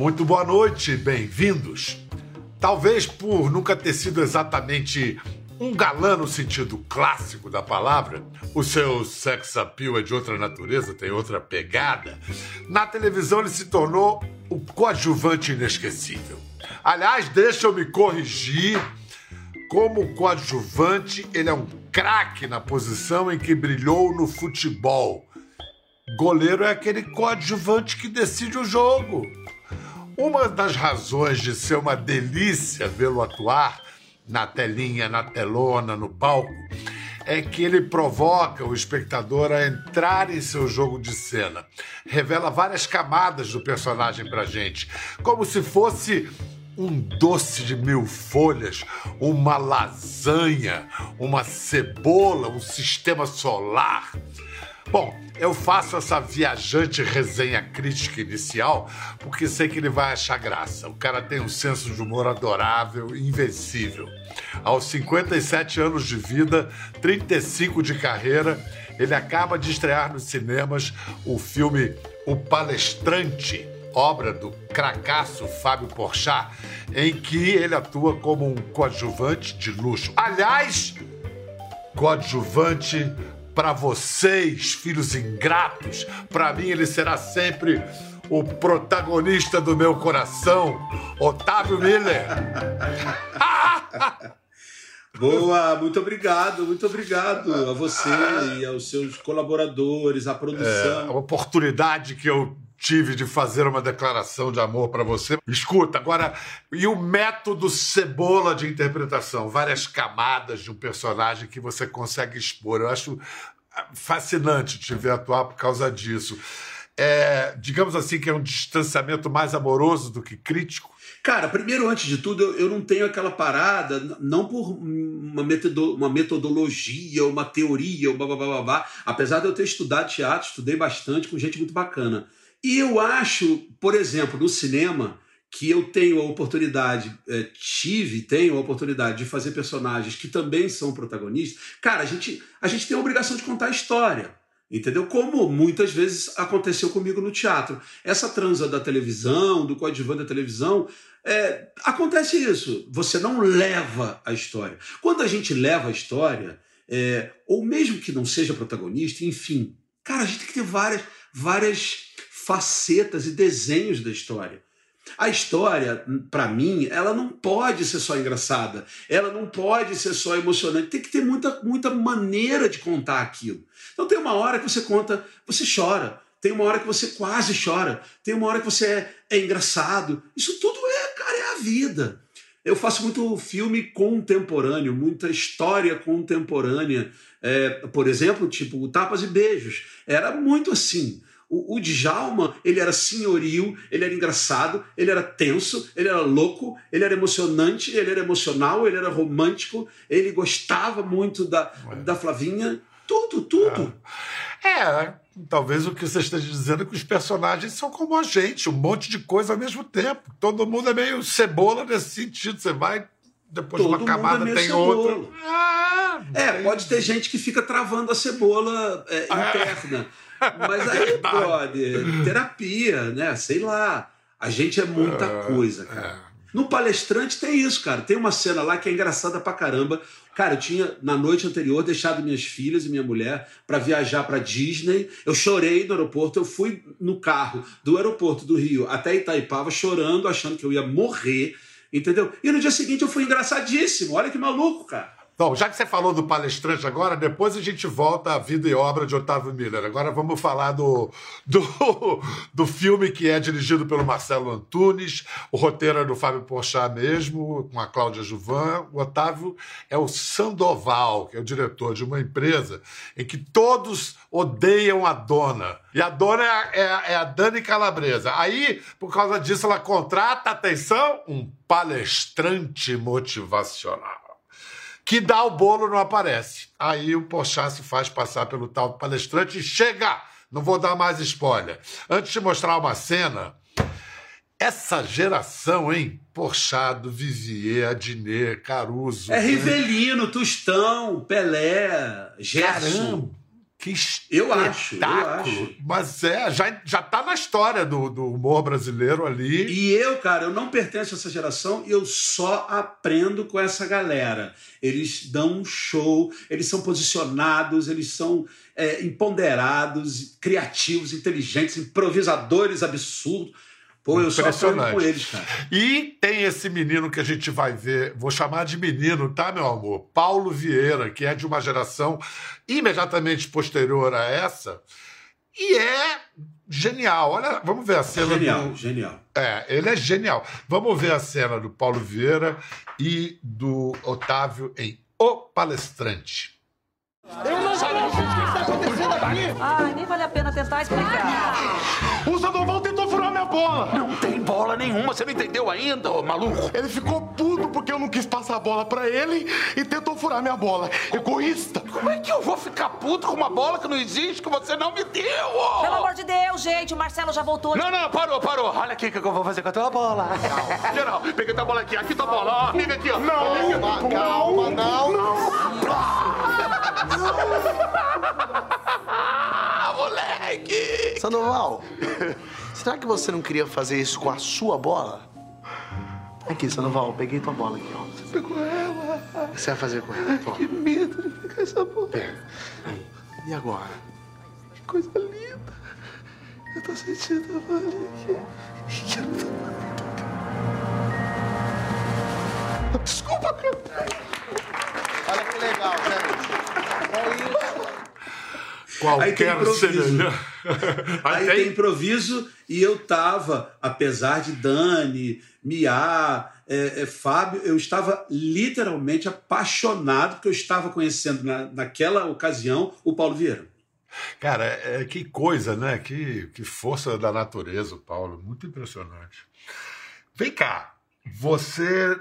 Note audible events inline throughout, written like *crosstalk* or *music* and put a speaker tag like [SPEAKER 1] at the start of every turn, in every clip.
[SPEAKER 1] Muito boa noite, bem-vindos. Talvez por nunca ter sido exatamente um galã no sentido clássico da palavra, o seu sex appeal é de outra natureza, tem outra pegada. Na televisão ele se tornou o coadjuvante inesquecível. Aliás, deixa eu me corrigir. Como coadjuvante, ele é um craque na posição em que brilhou no futebol. Goleiro é aquele coadjuvante que decide o jogo. Uma das razões de ser uma delícia vê-lo atuar na telinha, na telona, no palco, é que ele provoca o espectador a entrar em seu jogo de cena. Revela várias camadas do personagem pra gente, como se fosse um doce de mil folhas, uma lasanha, uma cebola, um sistema solar. Bom, eu faço essa viajante resenha crítica inicial porque sei que ele vai achar graça. O cara tem um senso de humor adorável invencível. Aos 57 anos de vida, 35 de carreira, ele acaba de estrear nos cinemas o filme O Palestrante, obra do cracaço Fábio Porchat, em que ele atua como um coadjuvante de luxo. Aliás, coadjuvante para vocês, filhos ingratos, para mim ele será sempre o protagonista do meu coração, Otávio Miller. *laughs*
[SPEAKER 2] Boa, muito obrigado, muito obrigado a você e aos seus colaboradores, à produção.
[SPEAKER 1] É, a oportunidade que eu tive de fazer uma declaração de amor para você. Escuta, agora, e o método cebola de interpretação? Várias camadas de um personagem que você consegue expor. Eu acho fascinante te ver atuar por causa disso. É, digamos assim, que é um distanciamento mais amoroso do que crítico?
[SPEAKER 2] Cara, primeiro, antes de tudo, eu, eu não tenho aquela parada, não por uma, metodo, uma metodologia, uma teoria, blá, blá, blá, blá, apesar de eu ter estudado teatro, estudei bastante com gente muito bacana. E eu acho, por exemplo, no cinema, que eu tenho a oportunidade, é, tive, tenho a oportunidade de fazer personagens que também são protagonistas, cara, a gente, a gente tem a obrigação de contar a história. Entendeu? Como muitas vezes aconteceu comigo no teatro. Essa transa da televisão, do coadjuvante da televisão, é, acontece isso. Você não leva a história. Quando a gente leva a história, é, ou mesmo que não seja protagonista, enfim, cara, a gente tem que ter várias, várias facetas e desenhos da história. A história, para mim, ela não pode ser só engraçada, ela não pode ser só emocionante, tem que ter muita, muita maneira de contar aquilo. Então tem uma hora que você conta, você chora, tem uma hora que você quase chora, tem uma hora que você é, é engraçado. Isso tudo é, cara, é a vida. Eu faço muito filme contemporâneo, muita história contemporânea. É, por exemplo, tipo Tapas e Beijos. Era muito assim. O, o Djalma, ele era senhorio, ele era engraçado, ele era tenso, ele era louco, ele era emocionante, ele era emocional, ele era romântico, ele gostava muito da, é. da Flavinha. Tudo, tudo.
[SPEAKER 1] É. é, talvez o que você esteja dizendo é que os personagens são como a gente, um monte de coisa ao mesmo tempo. Todo mundo é meio cebola nesse sentido. Você vai, depois
[SPEAKER 2] Todo
[SPEAKER 1] de uma camada é tem outra.
[SPEAKER 2] É, é, pode ter gente que fica travando a cebola é, interna. Mas aí, *laughs* brother, terapia, né? Sei lá. A gente é muita é, coisa, cara. É. No palestrante tem isso, cara. Tem uma cena lá que é engraçada pra caramba. Cara, eu tinha, na noite anterior, deixado minhas filhas e minha mulher para viajar para Disney. Eu chorei no aeroporto. Eu fui no carro do aeroporto do Rio até Itaipava, chorando, achando que eu ia morrer. Entendeu? E no dia seguinte eu fui engraçadíssimo. Olha que maluco, cara.
[SPEAKER 1] Bom, já que você falou do palestrante agora, depois a gente volta à vida e obra de Otávio Miller. Agora vamos falar do, do, *laughs* do filme que é dirigido pelo Marcelo Antunes, o roteiro é do Fábio Porchat mesmo, com a Cláudia Juvan. O Otávio é o Sandoval, que é o diretor de uma empresa em que todos odeiam a dona. E a dona é, é, é a Dani Calabresa. Aí, por causa disso, ela contrata, atenção, um palestrante motivacional que dá o bolo não aparece. Aí o Porchat se faz passar pelo tal palestrante e chega! Não vou dar mais spoiler. Antes de mostrar uma cena, essa geração, hein? Porchado, Vivier, Adnet, Caruso.
[SPEAKER 2] É né? Rivelino, Tostão, Pelé, Gerson. Caramba.
[SPEAKER 1] Que
[SPEAKER 2] eu acho, eu acho.
[SPEAKER 1] Mas é, já, já tá na história do, do humor brasileiro ali.
[SPEAKER 2] E eu, cara, eu não pertenço a essa geração e eu só aprendo com essa galera. Eles dão um show, eles são posicionados, eles são é, imponderados, criativos, inteligentes, improvisadores absurdos. Pô, eu só aprendo com eles, cara.
[SPEAKER 1] E tem esse menino que a gente vai ver, vou chamar de menino, tá, meu amor? Paulo Vieira, que é de uma geração imediatamente posterior a essa, e é genial. Olha, vamos ver a cena
[SPEAKER 2] genial,
[SPEAKER 1] do...
[SPEAKER 2] Genial,
[SPEAKER 1] É, ele é genial. Vamos ver a cena do Paulo Vieira e do Otávio em O Palestrante.
[SPEAKER 3] Eu não sei o que está acontecendo aqui.
[SPEAKER 4] Ai, nem vale a pena tentar explicar.
[SPEAKER 3] O Sandoval minha bola.
[SPEAKER 5] Não tem bola nenhuma, você não entendeu ainda, ô maluco?
[SPEAKER 3] Ele ficou puto porque eu não quis passar a bola pra ele e tentou furar minha bola. Egoísta.
[SPEAKER 5] Como é que eu vou ficar puto com uma bola que não existe, que você não me deu, ó?
[SPEAKER 4] Pelo amor de Deus, gente, o Marcelo já voltou.
[SPEAKER 5] Não, não, parou, parou. Olha aqui o que eu vou fazer com a tua bola. Geral, peguei tua bola aqui, aqui tua bola, ó. Liga aqui, ó.
[SPEAKER 3] Não, calma, calma, não.
[SPEAKER 5] Ah, *laughs* moleque!
[SPEAKER 6] Sandoval, será que você não queria fazer isso com a sua bola? Aqui, Sandoval, peguei tua bola aqui, ó.
[SPEAKER 3] Você pegou ela.
[SPEAKER 6] O que você vai fazer com ela? Toma.
[SPEAKER 3] Que medo de pegar essa bola.
[SPEAKER 6] Pega. E agora?
[SPEAKER 3] Que coisa linda. Eu tô sentindo a bolinha aqui. Desculpa, cara.
[SPEAKER 6] Olha que legal, gente. É isso.
[SPEAKER 2] Aí tem
[SPEAKER 1] Qualquer
[SPEAKER 2] improviso.
[SPEAKER 1] semelhança. *laughs*
[SPEAKER 2] Aí tem improviso e eu tava, apesar de Dani, Mia, é, é, Fábio, eu estava literalmente apaixonado porque eu estava conhecendo na, naquela ocasião o Paulo Vieira.
[SPEAKER 1] Cara, é, que coisa, né? Que, que força da natureza, o Paulo. Muito impressionante. Vem cá, você.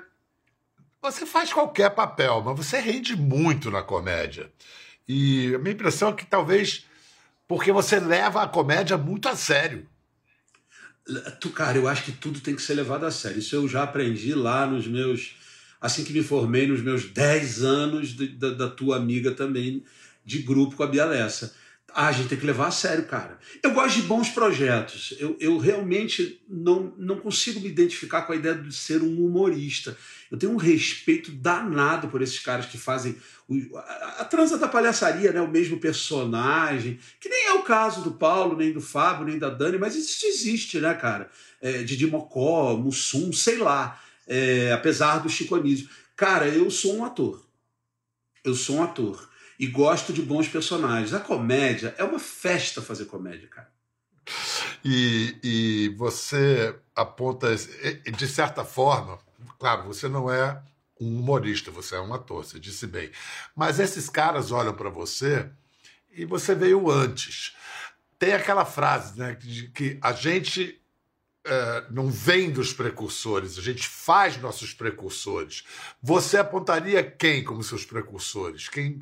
[SPEAKER 1] Você faz qualquer papel, mas você rende muito na comédia. E a minha impressão é que talvez porque você leva a comédia muito a sério.
[SPEAKER 2] Tu, cara, eu acho que tudo tem que ser levado a sério. Isso eu já aprendi lá nos meus. Assim que me formei, nos meus 10 anos de- da, da tua amiga também, de grupo com a Bia Lessa. Ah, a gente tem que levar a sério, cara. Eu gosto de bons projetos. Eu, eu realmente não, não consigo me identificar com a ideia de ser um humorista. Eu tenho um respeito danado por esses caras que fazem o- a, a transa da palhaçaria, né? o mesmo personagem, que nem é o caso do Paulo, nem do Fábio, nem da Dani, mas isso existe, né, cara? É, Didi Mocó, Mussum, sei lá. É, apesar do Chico. Cara, eu sou um ator. Eu sou um ator. E gosto de bons personagens. A comédia é uma festa fazer comédia, cara.
[SPEAKER 1] E, e você aponta, de certa forma, claro, você não é um humorista, você é um ator, você disse bem. Mas esses caras olham para você e você veio antes. Tem aquela frase, né, de que a gente eh, não vem dos precursores, a gente faz nossos precursores. Você apontaria quem como seus precursores? Quem,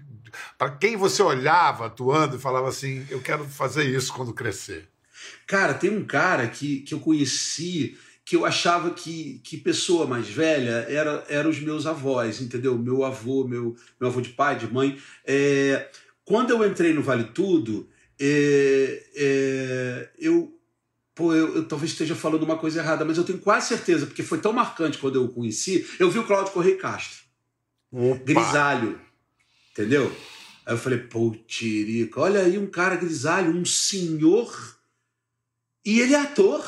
[SPEAKER 1] para quem você olhava atuando e falava assim: eu quero fazer isso quando crescer?
[SPEAKER 2] Cara, tem um cara que, que eu conheci que eu achava que, que pessoa mais velha era, era os meus avós, entendeu? Meu avô, meu, meu avô de pai, de mãe. É, quando eu entrei no Vale Tudo, é, é, eu, pô, eu, eu talvez esteja falando uma coisa errada, mas eu tenho quase certeza, porque foi tão marcante quando eu o conheci, eu vi o Cláudio Correia Castro,
[SPEAKER 1] Opa!
[SPEAKER 2] grisalho, entendeu? Aí eu falei, pô, Tirica, olha aí um cara grisalho, um senhor, e ele é ator.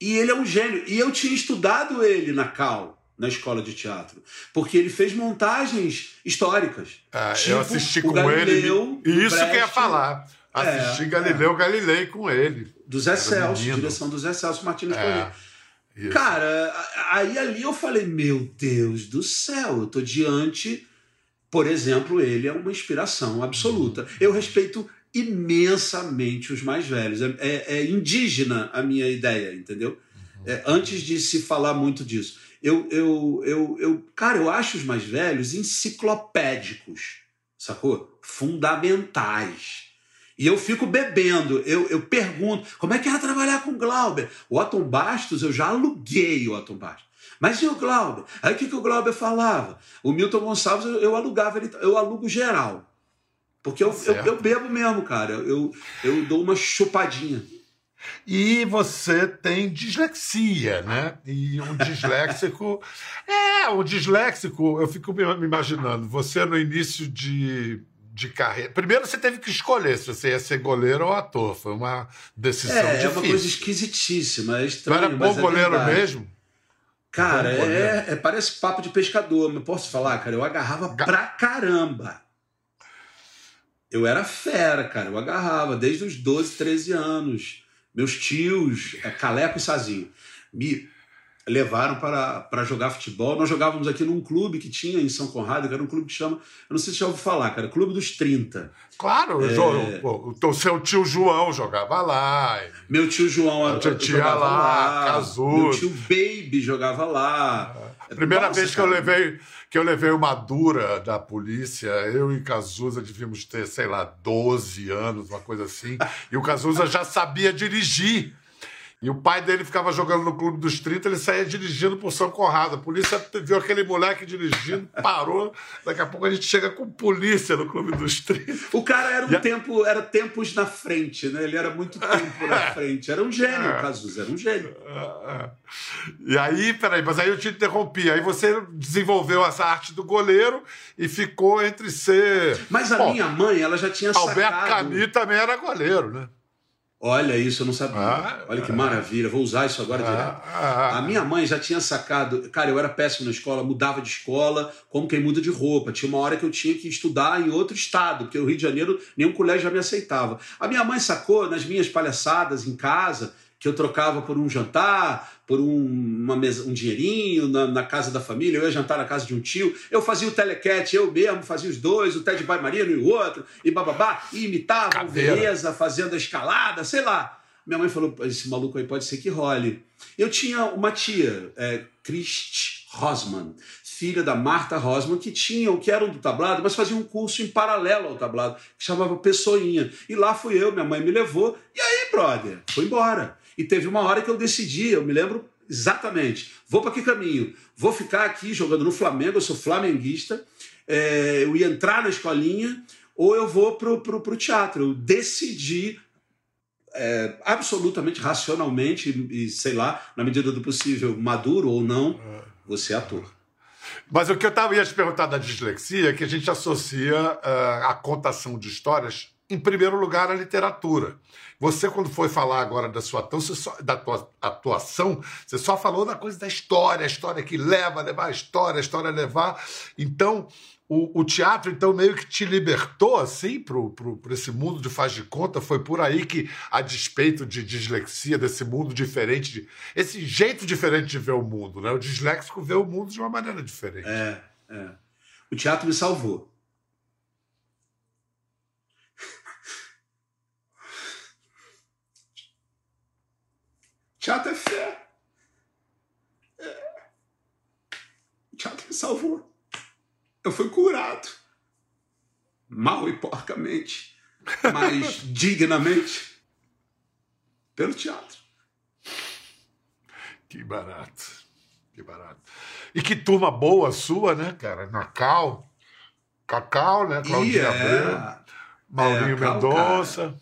[SPEAKER 2] E ele é um gênio. E eu tinha estudado ele na Cal, na escola de teatro, porque ele fez montagens históricas.
[SPEAKER 1] Ah,
[SPEAKER 2] Tipo
[SPEAKER 1] eu assisti com
[SPEAKER 2] Galileu,
[SPEAKER 1] ele. Isso que eu ia
[SPEAKER 2] Brecht.
[SPEAKER 1] falar. Assisti
[SPEAKER 2] É,
[SPEAKER 1] Galileu Galilei com ele.
[SPEAKER 2] Do Zé Celso,
[SPEAKER 1] menino.
[SPEAKER 2] direção do Zé Celso Martins
[SPEAKER 1] É, isso.
[SPEAKER 2] Cara, aí ali eu falei, meu Deus do céu, eu tô diante, por exemplo, ele é uma inspiração absoluta. Eu respeito imensamente os mais velhos. É, é- é indígena a minha ideia, entendeu? É, antes de se falar muito disso. Eu, eu, eu, eu, cara, eu acho os mais velhos enciclopédicos, sacou? Fundamentais. E eu fico bebendo, eu, eu pergunto, como é que era trabalhar com o Glauber? O Otton Bastos, eu já aluguei o Otton Bastos. Mas e o Glauber? Aí o que, que o Glauber falava? O Milton Gonçalves, eu, eu alugava ele, eu alugo geral. Porque eu, eu, eu bebo mesmo, cara. Eu, eu dou uma chupadinha.
[SPEAKER 1] E você tem dislexia, né? E um *laughs* disléxico. é, um disléxico, eu fico me imaginando, você no início de, de carreira. Primeiro você teve que escolher se você ia ser goleiro ou ator. Foi uma decisão
[SPEAKER 2] É, é
[SPEAKER 1] difícil.
[SPEAKER 2] uma coisa esquisitíssima, é estranho.
[SPEAKER 1] era bom
[SPEAKER 2] é
[SPEAKER 1] goleiro
[SPEAKER 2] verdade.
[SPEAKER 1] mesmo?
[SPEAKER 2] Cara,
[SPEAKER 1] Bom goleiro.
[SPEAKER 2] é, é- parece papo de pescador, mas posso falar, cara? Eu agarrava
[SPEAKER 1] Ga-
[SPEAKER 2] pra caramba. Eu era fera, cara. Eu agarrava desde os 12, 13 anos. Meus tios, é, Caleco e Sazinho, me levaram para, para jogar futebol. Nós jogávamos aqui num clube que tinha em São Conrado, que era um clube que chama. Eu não sei se já ouviu falar, cara. Clube dos 30.
[SPEAKER 1] Claro,
[SPEAKER 2] É.
[SPEAKER 1] jo- pô, o seu tio João jogava lá.
[SPEAKER 2] Meu tio João
[SPEAKER 1] A tia tia
[SPEAKER 2] jogava
[SPEAKER 1] lá,
[SPEAKER 2] lá. Meu tio Baby jogava lá.
[SPEAKER 1] A primeira
[SPEAKER 2] Nossa,
[SPEAKER 1] vez que eu
[SPEAKER 2] cara.
[SPEAKER 1] levei que eu levei uma dura da polícia, eu e Cazuza devíamos ter, sei lá, 12 anos, uma coisa assim. E o Cazuza já sabia dirigir. E o pai dele ficava jogando no Clube dos 30, ele saía dirigindo por São Conrado. A polícia viu aquele moleque dirigindo, parou. Daqui a pouco a gente chega com polícia no Clube dos 30.
[SPEAKER 2] O cara era um
[SPEAKER 1] E
[SPEAKER 2] tempo, era tempos na frente, né? Ele era muito tempo na frente. Era um gênio,
[SPEAKER 1] É.
[SPEAKER 2] o Cazuza, era um gênio.
[SPEAKER 1] E aí, peraí, mas aí eu te interrompi. Aí você desenvolveu essa arte do goleiro e ficou entre ser.
[SPEAKER 2] Mas a
[SPEAKER 1] Bom,
[SPEAKER 2] minha mãe, ela já tinha
[SPEAKER 1] Alberto
[SPEAKER 2] sacado.
[SPEAKER 1] Camus também era goleiro, né?
[SPEAKER 2] Olha isso, eu não sabia.
[SPEAKER 1] Ah,
[SPEAKER 2] Olha que maravilha, vou usar isso agora direto.
[SPEAKER 1] Ah,
[SPEAKER 2] A minha mãe já tinha sacado. Cara, eu era péssimo na escola, mudava de escola, como quem muda de roupa. Tinha uma hora que eu tinha que estudar em outro estado, porque o Rio de Janeiro nenhum colégio já me aceitava. A minha mãe sacou nas minhas palhaçadas em casa que eu trocava por um jantar, por um, uma mesa, um dinheirinho na, na casa da família. Eu ia jantar na casa de um tio. Eu fazia o telecat, eu mesmo fazia os dois, o Ted Pai Marino e o outro, e bababá, e imitava o. Veneza fazendo a escalada, sei lá. Minha mãe falou: esse maluco aí pode ser que role. Eu tinha uma tia, é, Christ Rosman, filha da Marta Rosman, que tinham, que eram do tablado, mas faziam um curso em paralelo ao tablado, que chamava Pessoinha. E lá fui eu, minha mãe me levou, e aí, brother, foi embora. E teve uma hora que eu decidi, eu me lembro exatamente, vou para que caminho? Vou ficar aqui jogando no Flamengo, eu sou flamenguista, é, eu ia entrar na escolinha, ou eu vou pro, pro, pro teatro. Eu decidi é, absolutamente racionalmente e, e, sei lá, na medida do possível, maduro ou não, você é ator.
[SPEAKER 1] Mas o que eu tava, ia te perguntar da dislexia é que a gente associa ah, a contação de histórias, em primeiro lugar, à literatura. Você, quando foi falar agora da sua atuação, você só- falou da coisa da história, a história que leva a levar a história, a história a levar. Então, o, o teatro, então, meio que te libertou, assim, pro esse mundo de faz de conta. Foi por aí que, a despeito de dislexia, desse mundo diferente, de, esse jeito diferente de ver o mundo, né? O disléxico vê o mundo de uma maneira diferente.
[SPEAKER 2] É, é. O teatro me salvou. Teatro é fé. É. O teatro me salvou. Eu fui curado. Mal e porcamente, mas *laughs* dignamente pelo teatro.
[SPEAKER 1] Que barato. Que barato. E que turma boa sua, né, cara? Nacau, Cacau, né? Claudinha
[SPEAKER 2] E
[SPEAKER 1] Abreu,
[SPEAKER 2] é,
[SPEAKER 1] Maurinho
[SPEAKER 2] é,
[SPEAKER 1] Mendonça,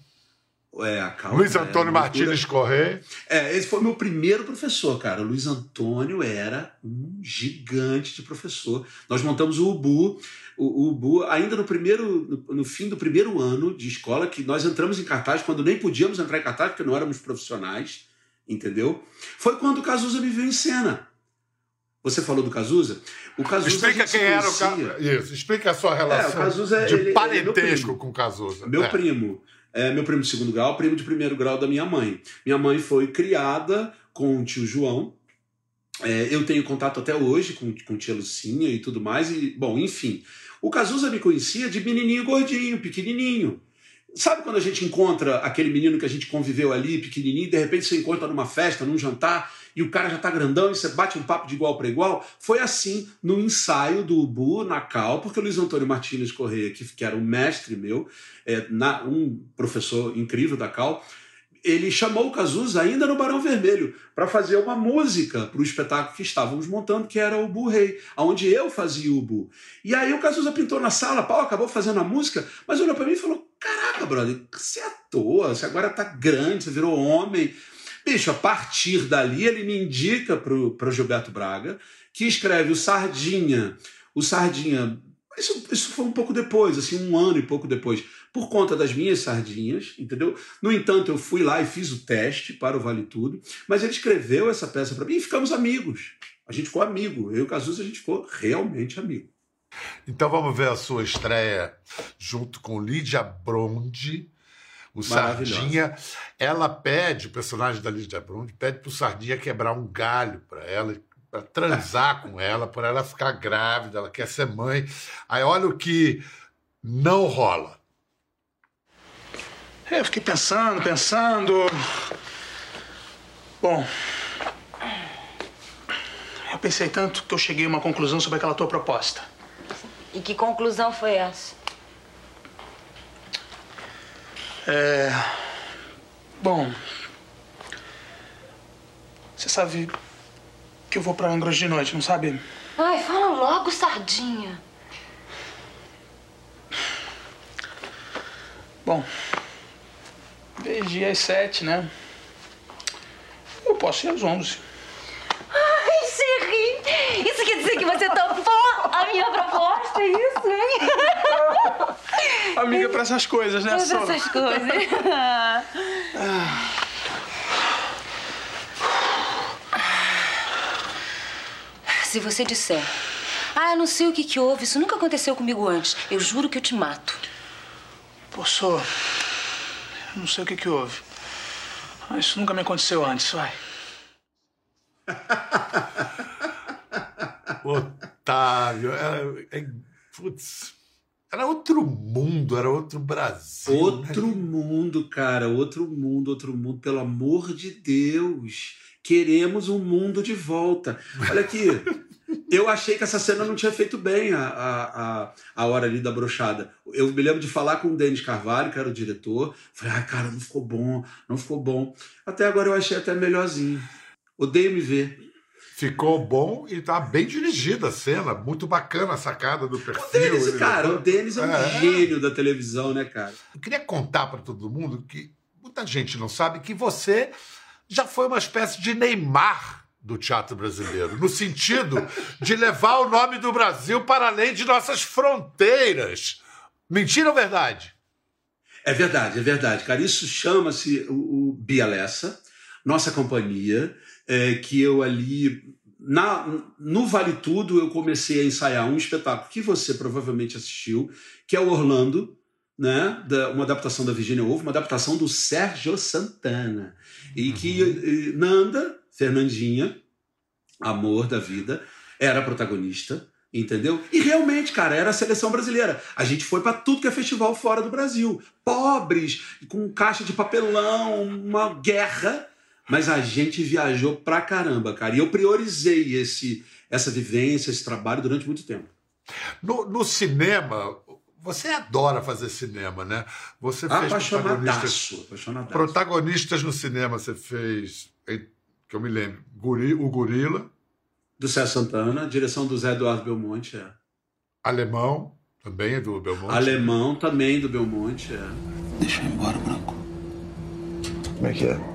[SPEAKER 2] é, a Cal-
[SPEAKER 1] Luiz
[SPEAKER 2] é,
[SPEAKER 1] Antônio
[SPEAKER 2] loucura.
[SPEAKER 1] Martins Correia.
[SPEAKER 2] É, esse foi meu primeiro professor, cara. O Luiz Antônio era um gigante de professor. Nós montamos o UBU, o, o UBU ainda no primeiro, no, no fim do primeiro ano de escola, que nós entramos em cartaz quando nem podíamos entrar em cartaz porque não éramos profissionais, entendeu? Foi quando o Cazuza me viu em cena. Você falou do Cazuza? O Cazuza
[SPEAKER 1] Explica quem era o. Cazuza. Isso, explica a sua relação
[SPEAKER 2] Cazuza,
[SPEAKER 1] de
[SPEAKER 2] ele- ele é
[SPEAKER 1] parentesco com o Cazuza.
[SPEAKER 2] Meu
[SPEAKER 1] É.
[SPEAKER 2] primo. É, meu primo de segundo grau, primo de primeiro grau da minha mãe. Minha mãe foi criada com o tio João. É, eu tenho contato até hoje com, com tia Lucinha e tudo mais. E, bom, enfim. O Cazuza me conhecia de menininho gordinho, pequenininho. Sabe quando a gente encontra aquele menino que a gente conviveu ali, pequenininho, e de repente você encontra numa festa, num jantar, e o cara já tá grandão e você bate um papo de igual para igual? Foi assim no ensaio do Ubu na Cal, porque o Luiz Antônio Martins Correia, que, que era um mestre meu, é, na- um professor incrível da Cal, ele chamou o Cazuza ainda no Barão Vermelho para fazer uma música para o espetáculo que estávamos montando, que era o Bu Rei, onde eu fazia o Bu. E aí o Cazuza pintou na sala, pau, acabou fazendo a música, mas olhou para mim e falou: Caraca, brother, você é à toa, você agora tá grande, você virou homem. Bicho, a partir dali ele me indica pro, pro Gilberto Braga, que escreve o Sardinha. O Sardinha. Isso, isso foi um pouco depois, assim, um ano e pouco depois, por conta das minhas sardinhas, entendeu? No entanto, eu fui lá e fiz o teste para o Vale Tudo, mas ele escreveu essa peça para mim e ficamos amigos. A gente ficou amigo. Eu e o Cazuza, a gente ficou realmente amigo.
[SPEAKER 1] Então vamos ver a sua estreia junto com Lídia Bronde, o Sardinha. Ela pede, o personagem da Lídia Bronde, pede pro Sardinha quebrar um galho para ela, para transar com ela, para ela ficar grávida, ela quer ser mãe. Aí olha o que não rola.
[SPEAKER 7] Eu fiquei pensando, pensando. Bom, eu pensei tanto que eu cheguei a uma conclusão sobre aquela tua proposta.
[SPEAKER 8] E que conclusão foi essa?
[SPEAKER 7] É. Bom. Você sabe que eu vou pra Angra de noite, não sabe?
[SPEAKER 8] Ai, fala logo, sardinha.
[SPEAKER 7] Bom. Desde às sete, né? Eu posso ir às onze.
[SPEAKER 8] Ai, Sherry! Isso quer dizer que você topou a minha proposta, é isso, hein?
[SPEAKER 7] Amiga pra essas coisas, né,
[SPEAKER 8] Todas
[SPEAKER 7] Sol?
[SPEAKER 8] essas coisas. *laughs* Se você disser, ah, eu não sei o que que houve, isso nunca aconteceu comigo antes, eu juro que eu te mato.
[SPEAKER 7] Pô, Sol, eu não sei o que que houve. Ah, Isso nunca me aconteceu antes, vai. *laughs*
[SPEAKER 1] Otávio, era, é- putz, era outro mundo, era outro Brasil.
[SPEAKER 2] Outro
[SPEAKER 1] né?
[SPEAKER 2] mundo, cara, outro mundo, outro mundo, pelo amor de Deus. Queremos um mundo de volta. Olha aqui, *laughs* eu achei que essa cena não tinha feito bem a, a, a, a hora ali da brochada. Eu me lembro de falar com o Denis Carvalho, que era o diretor. Falei, ah, cara, não ficou bom, não ficou bom. Até agora eu achei até melhorzinho. Odeio me ver.
[SPEAKER 1] Ficou bom e tá bem dirigida a cena, muito bacana a sacada do perfil.
[SPEAKER 2] O Denis, cara, o Denis é um
[SPEAKER 1] É.
[SPEAKER 2] gênio da televisão, né, cara?
[SPEAKER 1] Eu queria contar para todo mundo que muita gente não sabe que você já foi uma espécie de Neymar do teatro brasileiro, no sentido de levar o nome do Brasil para além de nossas fronteiras. Mentira ou verdade?
[SPEAKER 2] É verdade, é verdade, cara. Isso chama-se o, o Bialessa, nossa companhia, é, que eu ali. Na, no Vale Tudo, eu comecei a ensaiar um espetáculo que você provavelmente assistiu, que é o Orlando, né? Da- uma adaptação da Virginia Woolf, uma adaptação do Sérgio Santana. E que eh, Nanda, Fernandinha, amor da vida, era a protagonista. Entendeu? E realmente, cara, era a seleção brasileira. A gente foi pra tudo que é festival fora do Brasil. Pobres, com caixa de papelão, uma guerra. Mas a gente viajou pra caramba, cara. E eu priorizei esse, essa vivência, esse trabalho durante muito tempo.
[SPEAKER 1] No, no cinema, você adora fazer cinema, né? Você fez protagonistas,
[SPEAKER 2] Apaixonadaço.
[SPEAKER 1] Protagonistas no cinema. Você fez, em- que eu me lembro, Guri- o Gorila,
[SPEAKER 2] Do Sérgio Santana, direção do Zé Eduardo Belmonte. É.
[SPEAKER 1] Alemão, também é do Belmonte.
[SPEAKER 2] Alemão também do Belmonte. É.
[SPEAKER 7] Deixa eu ir embora, Branco.
[SPEAKER 6] Como é que é?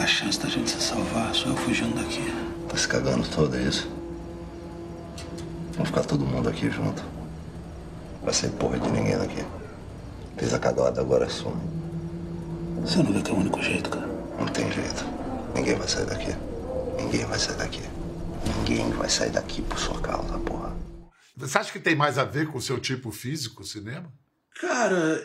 [SPEAKER 7] A chance da gente se salvar só eu fugindo daqui.
[SPEAKER 6] Tá se cagando todo, é isso? Vamos ficar todo mundo aqui junto. Vai sair porra de ninguém daqui. Fez a cagada, agora some.
[SPEAKER 7] Você não vê que é o único jeito, cara?
[SPEAKER 6] Não tem jeito. Ninguém vai sair daqui. Ninguém vai sair daqui. Ninguém vai sair daqui por sua causa, porra.
[SPEAKER 1] Você acha que tem mais a ver com o seu tipo físico, o cinema?
[SPEAKER 2] Cara,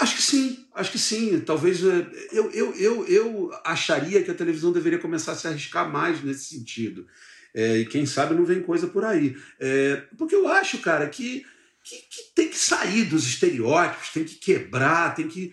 [SPEAKER 2] acho que sim, acho que sim. Talvez é, eu, eu, eu, eu acharia que a televisão deveria começar a se arriscar mais nesse sentido. É, e quem sabe não vem coisa por aí. É, porque eu acho, cara, que, que, que tem que sair dos estereótipos, tem que quebrar, tem que.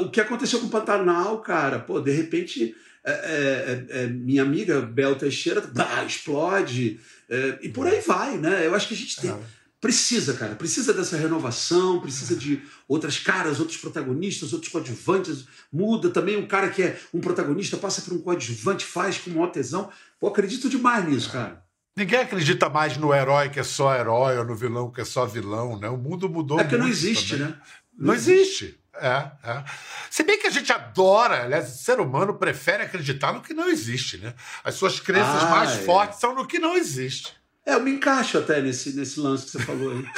[SPEAKER 2] o que aconteceu com o Pantanal, cara, pô, de repente. é, é, é, minha amiga Bel Teixeira bah, explode é, e por aí vai, né? Eu acho que a gente tem, Precisa, cara, precisa dessa renovação, precisa de outras caras, outros protagonistas, outros coadjuvantes. Muda também um cara que é um protagonista, passa por um coadjuvante, faz com maior tesão. Pô, acredito demais nisso, cara.
[SPEAKER 1] Ninguém acredita mais no herói que é só herói ou no vilão que é só vilão, né? O mundo mudou
[SPEAKER 2] É porque não existe,
[SPEAKER 1] também.
[SPEAKER 2] né?
[SPEAKER 1] Não existe. É, é. Se bem que a gente adora, aliás, o ser humano prefere acreditar no que não existe, né? As suas crenças
[SPEAKER 2] Ah,
[SPEAKER 1] mais
[SPEAKER 2] é.
[SPEAKER 1] fortes são no que não existe.
[SPEAKER 2] É, eu me encaixo até nesse, nesse lance que você falou aí. *laughs*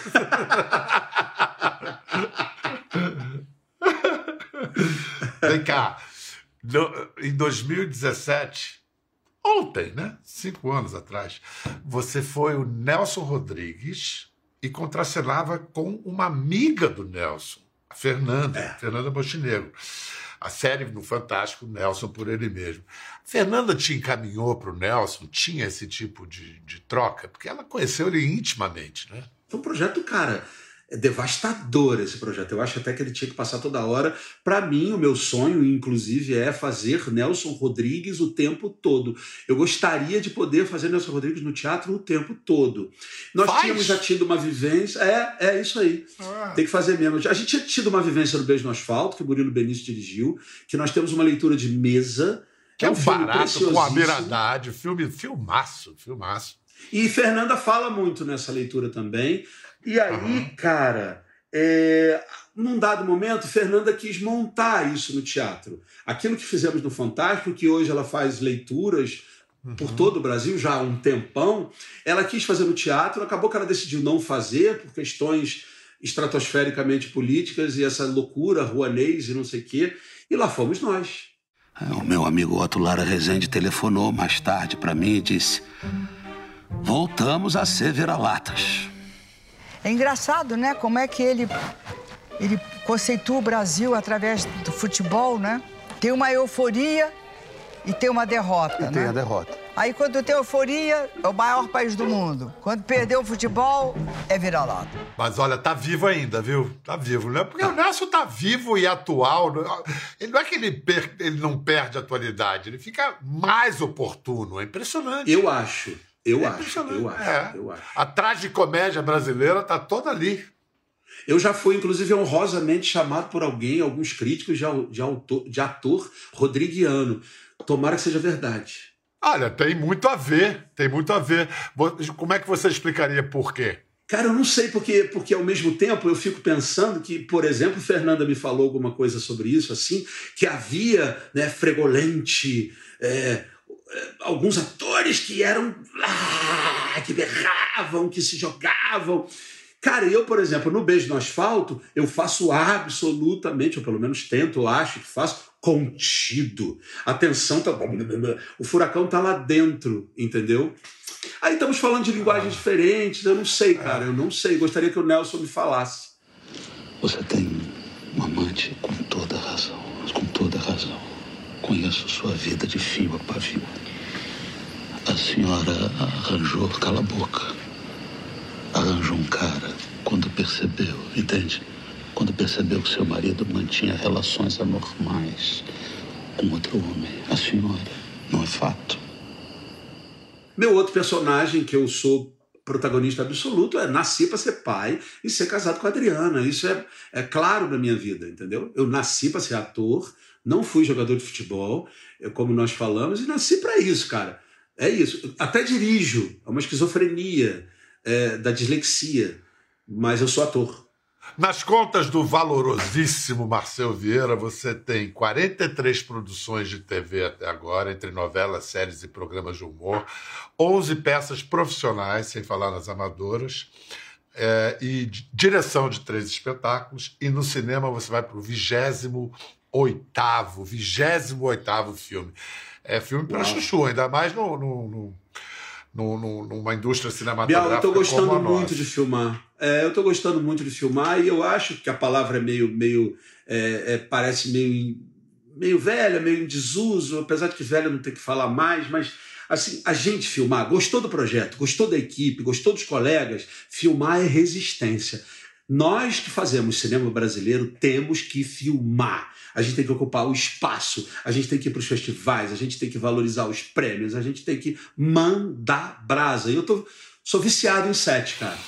[SPEAKER 1] Vem cá. No- em 2017, ontem, né? Cinco anos atrás, você foi o Nelson Rodrigues e contracenava com uma amiga do Nelson, a Fernanda,
[SPEAKER 2] É.
[SPEAKER 1] Fernanda Montenegro. A série no Fantástico, Nelson por ele mesmo. Fernanda te encaminhou para o Nelson? Tinha esse tipo de, de troca? Porque ela conheceu ele intimamente, né?
[SPEAKER 2] Foi um projeto, cara, é devastador esse projeto. Eu acho até que ele tinha que passar toda hora. Para mim, o meu sonho, inclusive, é fazer Nelson Rodrigues o tempo todo. Eu gostaria de poder fazer Nelson Rodrigues no teatro o tempo todo. Nós
[SPEAKER 1] Faz?
[SPEAKER 2] tínhamos já tido uma vivência. É, é isso aí.
[SPEAKER 1] Ah.
[SPEAKER 2] Tem que fazer mesmo. A gente tinha tido uma vivência no Beijo no Asfalto, que o Murilo Benício dirigiu, que nós temos uma leitura de mesa.
[SPEAKER 1] Que é um
[SPEAKER 2] filme
[SPEAKER 1] barato com a. Miradade, filme, filmaço, filmaço.
[SPEAKER 2] E Fernanda fala muito nessa leitura também. E aí, cara, é, num dado momento, Fernanda quis montar isso no teatro. Aquilo que fizemos no Fantástico, que hoje ela faz leituras por todo o Brasil já há um tempão, ela quis fazer no teatro, acabou que ela decidiu não fazer por questões estratosfericamente políticas e essa loucura, ruanês e não sei o quê. E lá fomos nós.
[SPEAKER 9] O meu amigo Otto Lara Rezende telefonou mais tarde para mim e disse: Voltamos a ser vira-latas.
[SPEAKER 10] É engraçado, né? Como é que ele, ele conceitua o Brasil através do futebol, né? Tem uma euforia e tem uma derrota,
[SPEAKER 11] Tem
[SPEAKER 10] né?
[SPEAKER 11] a derrota.
[SPEAKER 10] Aí quando tem euforia, é o maior país do mundo. Quando perdeu o futebol, é vira-lata.
[SPEAKER 1] Mas olha, tá vivo ainda, viu? Tá vivo, né? Porque o Nelson tá vivo e atual. Ele não é que ele, per- ele não perde a atualidade, ele fica mais oportuno. É impressionante.
[SPEAKER 2] Eu acho. Eu
[SPEAKER 1] É
[SPEAKER 2] acho.
[SPEAKER 1] impressionante.
[SPEAKER 2] Eu acho.
[SPEAKER 1] É.
[SPEAKER 2] Eu acho.
[SPEAKER 1] A tragicomédia brasileira tá toda ali.
[SPEAKER 2] Eu já fui, inclusive, honrosamente chamado por alguém, alguns críticos, de, de, autor, de ator rodriguiano. Tomara que seja verdade.
[SPEAKER 1] Olha, tem muito a ver, tem muito a ver. Como é que você explicaria por quê?
[SPEAKER 2] Cara, eu não sei porque, porque ao mesmo tempo eu fico pensando que, por exemplo, Fernanda me falou alguma coisa sobre isso, assim, que havia né, fregolente, é, é, alguns atores que eram ah, que berravam, que se jogavam. Cara, eu, por exemplo, no Beijo no Asfalto, eu faço absolutamente, ou pelo menos tento, acho que faço, contido. A tensão tá. O furacão tá lá dentro, entendeu? Aí estamos falando de linguagens diferentes, eu não sei, cara, eu não sei. Gostaria que o Nelson me falasse.
[SPEAKER 9] Você tem um amante com toda razão, com toda razão. Conheço sua vida de fio a pavio. A senhora arranjou, cala a boca. Arranjou um cara quando percebeu, entende? Quando percebeu que seu marido mantinha relações anormais com outro homem. A senhora, não é fato?
[SPEAKER 2] Meu outro personagem que eu sou protagonista absoluto é nasci para ser pai e ser casado com a Adriana. Isso é, é claro na minha vida, entendeu? Eu nasci para ser ator, não fui jogador de futebol, é como nós falamos, e nasci para isso, cara. É isso. Até dirijo, é uma esquizofrenia é, da dislexia, mas eu sou ator.
[SPEAKER 1] Nas contas do valorosíssimo Marcel Vieira, você tem 43 produções de TV até agora, entre novelas, séries e programas de humor, 11 peças profissionais, sem falar nas amadoras, é, e di- direção de três espetáculos, e no cinema você vai para o 28º, 28º filme. É filme para chuchu, ainda mais no, no, no- no- no- numa indústria
[SPEAKER 2] Bial,
[SPEAKER 1] cinematográfica
[SPEAKER 2] eu tô
[SPEAKER 1] como
[SPEAKER 2] gostando muito de filmar. É, eu tô gostando muito de filmar e eu acho que a palavra é meio, meio é, é, parece meio, meio velha, meio em desuso, apesar de que velha não tem que falar mais, mas assim, a gente filmar, gostou do projeto, gostou da equipe, gostou dos colegas, filmar é resistência. Nós que fazemos cinema brasileiro temos que filmar. A gente tem que ocupar o espaço, a gente tem que ir para os festivais, a gente tem que valorizar os prêmios, a gente tem que mandar brasa. E eu tô, sou viciado em set, cara.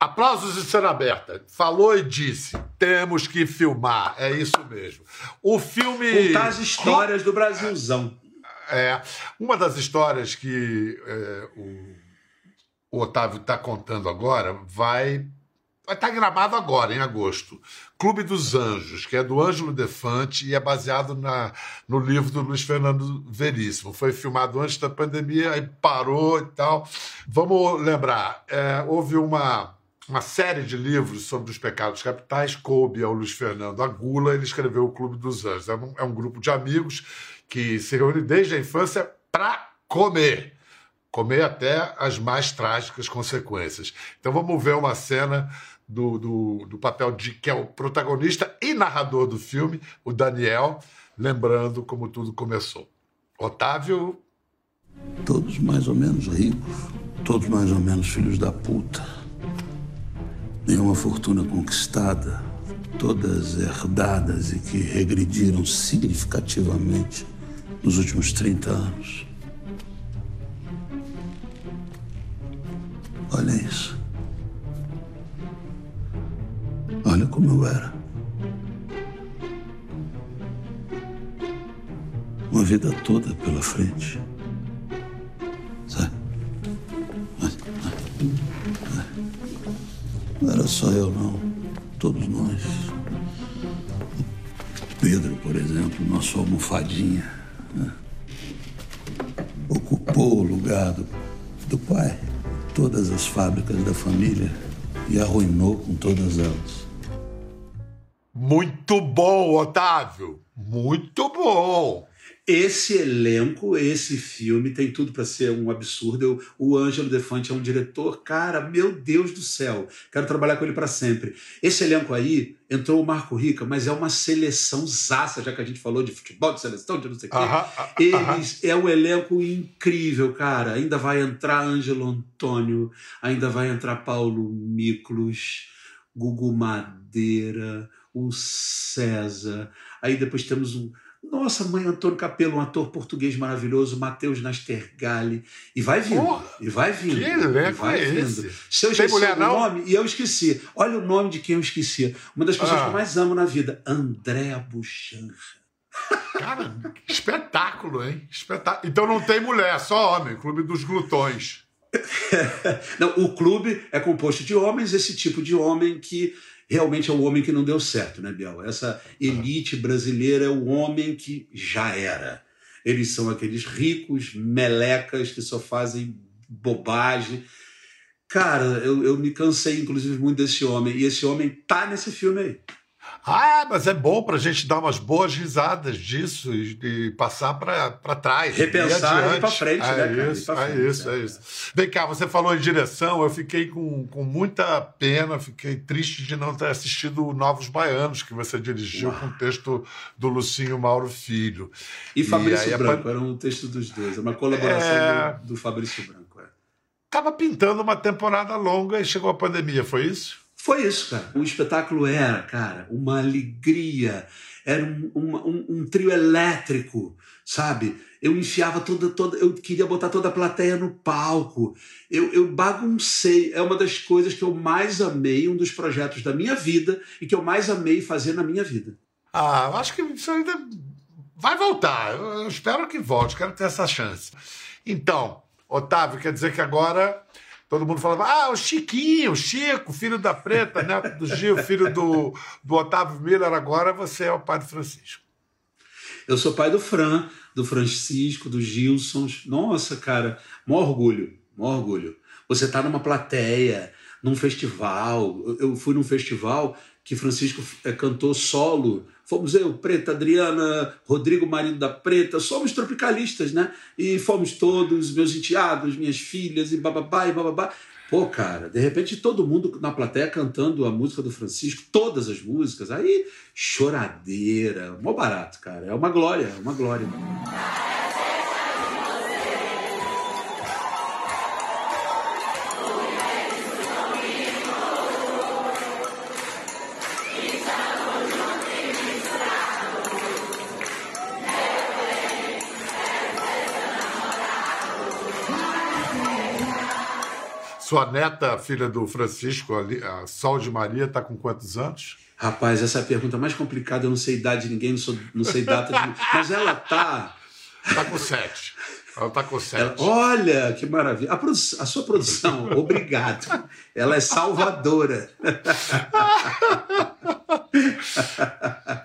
[SPEAKER 1] Aplausos de cena aberta. Falou e disse: temos que filmar. É isso mesmo. O filme.
[SPEAKER 2] Contar as histórias do Brasilzão.
[SPEAKER 1] É. Uma das histórias que é, o, o Otávio está contando agora vai vai estar gravado agora, em agosto. Clube dos Anjos, que é do Ângelo Defante e é baseado na, no livro do Luiz Fernando Veríssimo. Foi filmado antes da pandemia, aí parou e tal. Vamos lembrar, é, houve uma, uma série de livros sobre os pecados capitais, coube ao Luiz Fernando Agula, ele escreveu o Clube dos Anjos. É um, é um grupo de amigos que se reúne desde a infância para comer comer até as mais trágicas consequências. Então vamos ver uma cena do, do, do, papel de que é o protagonista e narrador do filme, o Daniel, lembrando como tudo começou. Otávio.
[SPEAKER 9] Todos mais ou menos ricos, todos mais ou menos filhos da puta. Nenhuma fortuna conquistada, todas herdadas e que regrediram significativamente nos últimos 30 anos. Olha isso. Como eu era. Uma vida toda pela frente. Não era só eu, não. Todos nós. Pedro, por exemplo, nosso almofadinha, né? ocupou o lugar do, do pai, todas as fábricas da família e arruinou com todas elas.
[SPEAKER 1] Muito bom, Otávio. Muito bom.
[SPEAKER 2] Esse elenco, esse filme tem tudo para ser um absurdo. Eu, o Ângelo Defante é um diretor, cara, meu Deus do céu. Quero trabalhar com ele para sempre. Esse elenco aí entrou o Marco Rica, mas é uma seleção zaça, já que a gente falou de futebol, de seleção, de não sei o quê. Eles é um elenco incrível, cara. Ainda vai entrar Ângelo Antônio, ainda vai entrar Paulo Miklos, Gugu Madeira, o César. Aí depois temos um. Nossa, mãe Antônio Capelo, um ator português maravilhoso, Matheus Nastergalli. E vai vindo. E vai vindo.
[SPEAKER 1] que
[SPEAKER 2] e vai
[SPEAKER 1] é
[SPEAKER 2] vindo.
[SPEAKER 1] esse?
[SPEAKER 2] Se eu esqueci o nome, e eu esqueci. Olha o nome de quem eu esqueci. Uma das pessoas
[SPEAKER 1] Ah.
[SPEAKER 2] que eu mais amo na vida, Andréa Buchanra.
[SPEAKER 1] Cara, espetáculo, hein? Espetáculo. Então não tem mulher, só homem. Clube dos glutões. *laughs*
[SPEAKER 2] Não, o clube é composto de homens, esse tipo de homem que realmente é o homem que não deu certo, né, Biel? Essa elite brasileira é o homem que já era. Eles são aqueles ricos, melecas que só fazem bobagem. Cara, eu, eu me cansei, inclusive, muito desse homem. E esse homem tá nesse filme aí.
[SPEAKER 1] Ah, mas é bom pra gente dar umas boas risadas disso e, e passar pra trás.
[SPEAKER 2] Repensar e ir pra frente,
[SPEAKER 1] é
[SPEAKER 2] né, cara?
[SPEAKER 1] Isso, é
[SPEAKER 2] frente,
[SPEAKER 1] isso, é isso. Vem cá, você falou em direção, eu fiquei com, com muita pena, fiquei triste de não ter assistido Novos Baianos, que você dirigiu com o texto do Lucinho Mauro Filho.
[SPEAKER 2] E Fabrício
[SPEAKER 1] aí a
[SPEAKER 2] Branco, era um texto dos dois, é uma colaboração
[SPEAKER 1] É.
[SPEAKER 2] do, do Fabrício Branco. é.
[SPEAKER 1] Tava pintando uma temporada longa e chegou a pandemia, foi isso?
[SPEAKER 2] Foi isso, cara. O espetáculo era, cara, uma alegria. Era um, um- um trio elétrico, sabe? Eu enfiava toda, toda. Eu queria botar toda a plateia no palco. Eu, eu baguncei. É uma das coisas que eu mais amei, um dos projetos da minha vida e que eu mais amei fazer na minha vida.
[SPEAKER 1] Ah, eu acho que isso ainda vai voltar. Eu, eu espero que volte, quero ter essa chance. Então, Otávio, quer dizer que agora todo mundo falava: ah, o Chiquinho, Chico, filho da Preta, neto do Gil, filho do, do Otávio Miller, agora você é o Padre Francisco.
[SPEAKER 2] Eu sou pai do Fran, do Francisco, do Gilson. Nossa, cara, maior orgulho, maior orgulho. Você tá numa plateia, num festival. Eu fui num festival que Francisco eh, cantou solo. Fomos eu, Preta, Adriana, Rodrigo, marido da Preta. Somos tropicalistas, né? E fomos todos, meus enteados, minhas filhas, e bababá, e bababá. Pô, cara, de repente todo mundo na plateia cantando a música do Francisco, todas as músicas, aí choradeira, mó barato, cara. É uma glória, é uma glória.
[SPEAKER 1] Sua neta, filha do Francisco, a Sol de Maria, está com quantos anos?
[SPEAKER 2] Rapaz, essa é a pergunta mais complicada. Eu não sei idade de ninguém, não, sou, não sei data de. Mas ela tá.
[SPEAKER 1] Está com sete. Ela está com sete.
[SPEAKER 2] Ela- olha, que maravilha. A, produ- a sua produção, *laughs* obrigado. Ela é salvadora.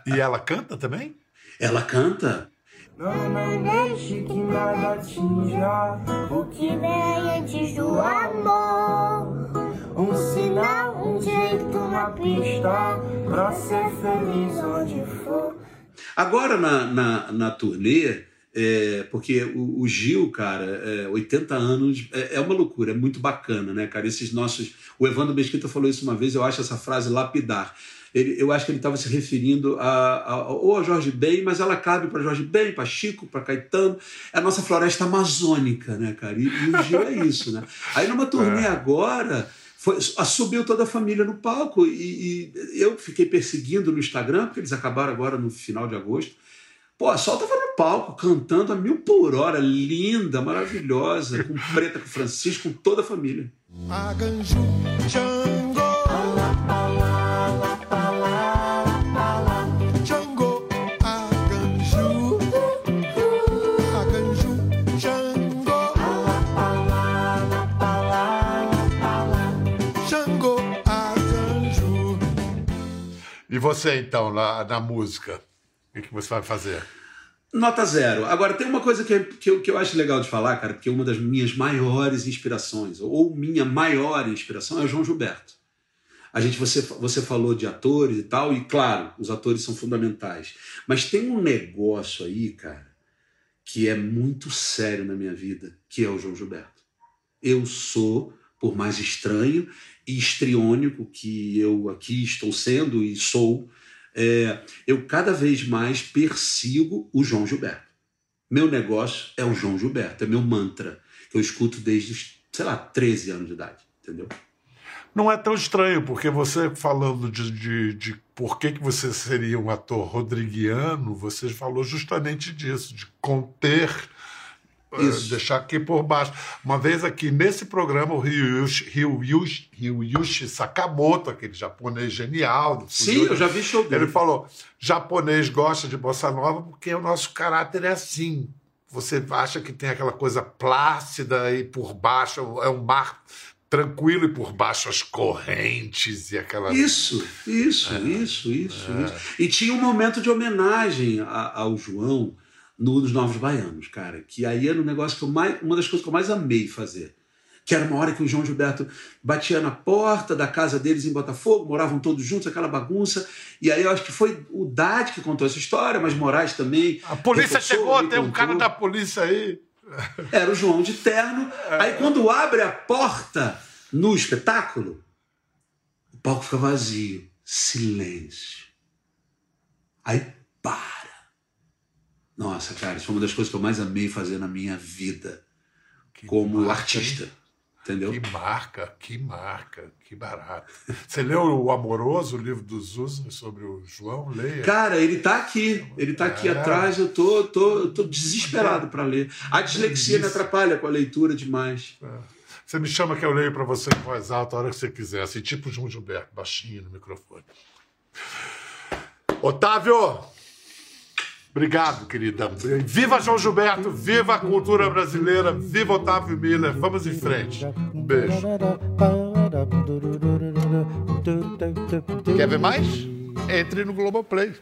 [SPEAKER 1] E ela canta também?
[SPEAKER 2] Ela canta.
[SPEAKER 11] Não, não deixe que nada atinja o que vem antes do amor. Um sinal, um jeito, uma pista pra ser feliz onde for.
[SPEAKER 2] Agora na, na, na turnê, é, porque o, o Gil, cara, é, 80 anos, é, é uma loucura, é muito bacana, né, cara? Esses nossos. O Evandro Mesquita falou isso uma vez, eu acho essa frase lapidar. Ele, eu acho que ele estava se referindo a, a, ou a Jorge Ben, mas ela cabe para Jorge Ben, para Chico, para Caetano. É a nossa floresta amazônica, né, cara? E, e o Gil é isso, né? Aí numa turnê agora. Foi, subiu toda a família no palco e, e eu fiquei perseguindo no Instagram, porque eles acabaram agora no final de agosto. Pô, a Sol tava no palco, cantando a mil por hora, linda, maravilhosa, com preta, com Francisco, com toda a família.
[SPEAKER 12] Aganju, Django.
[SPEAKER 1] E você, então, na, na música? O que, que você vai fazer?
[SPEAKER 2] Nota zero. Agora, tem uma coisa que, é- que, eu, que eu acho legal de falar, cara, porque uma das minhas maiores inspirações, ou minha maior inspiração, é o João Gilberto. A gente, você, você falou de atores e tal, e claro, os atores são fundamentais. Mas tem um negócio aí, cara, que é muito sério na minha vida, que é o João Gilberto. Eu sou, por mais estranho e estriônico que eu aqui estou sendo e sou, é, eu cada vez mais persigo o João Gilberto. Meu negócio é o João Gilberto, é meu mantra, que eu escuto desde, sei lá, 13 anos de idade, entendeu?
[SPEAKER 1] Não é tão estranho, porque você falando de, de, de por que, que você seria um ator rodriguiano, você falou justamente disso, de conter,
[SPEAKER 2] Isso.
[SPEAKER 1] deixar aqui por baixo. Uma vez aqui nesse programa, o Ryuichi, Ryuichi, Ryuichi Sakamoto, aquele japonês genial. Do
[SPEAKER 2] Sim, eu já vi show dele.
[SPEAKER 1] Ele falou: japonês gosta de bossa nova porque o nosso caráter é assim. Você acha que tem aquela coisa plácida e por baixo é um mar tranquilo e por baixo as correntes e aquela.
[SPEAKER 2] Isso, isso, isso, isso, isso. E tinha um momento de homenagem a- ao João no, nos Novos Baianos, cara, que aí era um negócio que eu mais, uma das coisas que eu mais amei fazer. Que era uma hora que o João Gilberto batia na porta da casa deles em Botafogo, moravam todos juntos, aquela bagunça. E aí eu acho que foi o Dade que contou essa história, mas Moraes também.
[SPEAKER 1] A polícia chegou, tem um cara da polícia aí.
[SPEAKER 2] Era o João de terno. Aí quando abre a porta no espetáculo, o palco fica vazio. Silêncio. Aí para. Nossa, cara, isso foi uma das coisas que eu mais amei fazer na minha vida como
[SPEAKER 1] marca,
[SPEAKER 2] artista. Entendeu?
[SPEAKER 1] Que marca, que marca, que barato. Você leu O Amoroso, o livro do Zusa sobre o João? Leia.
[SPEAKER 2] Cara, ele tá aqui. Ele tá aqui
[SPEAKER 1] É.
[SPEAKER 2] atrás. Eu tô, tô, tô desesperado para ler. A dislexia me atrapalha com a leitura demais.
[SPEAKER 1] Você me chama que eu leio para você em voz alta a hora que você quiser, assim, tipo João Gilberto, baixinho no microfone. Otávio! Obrigado, querida. Viva João Gilberto, viva a cultura brasileira, viva Otávio Miller. Vamos em frente. Um beijo. Quer ver mais? Entre no Globoplay.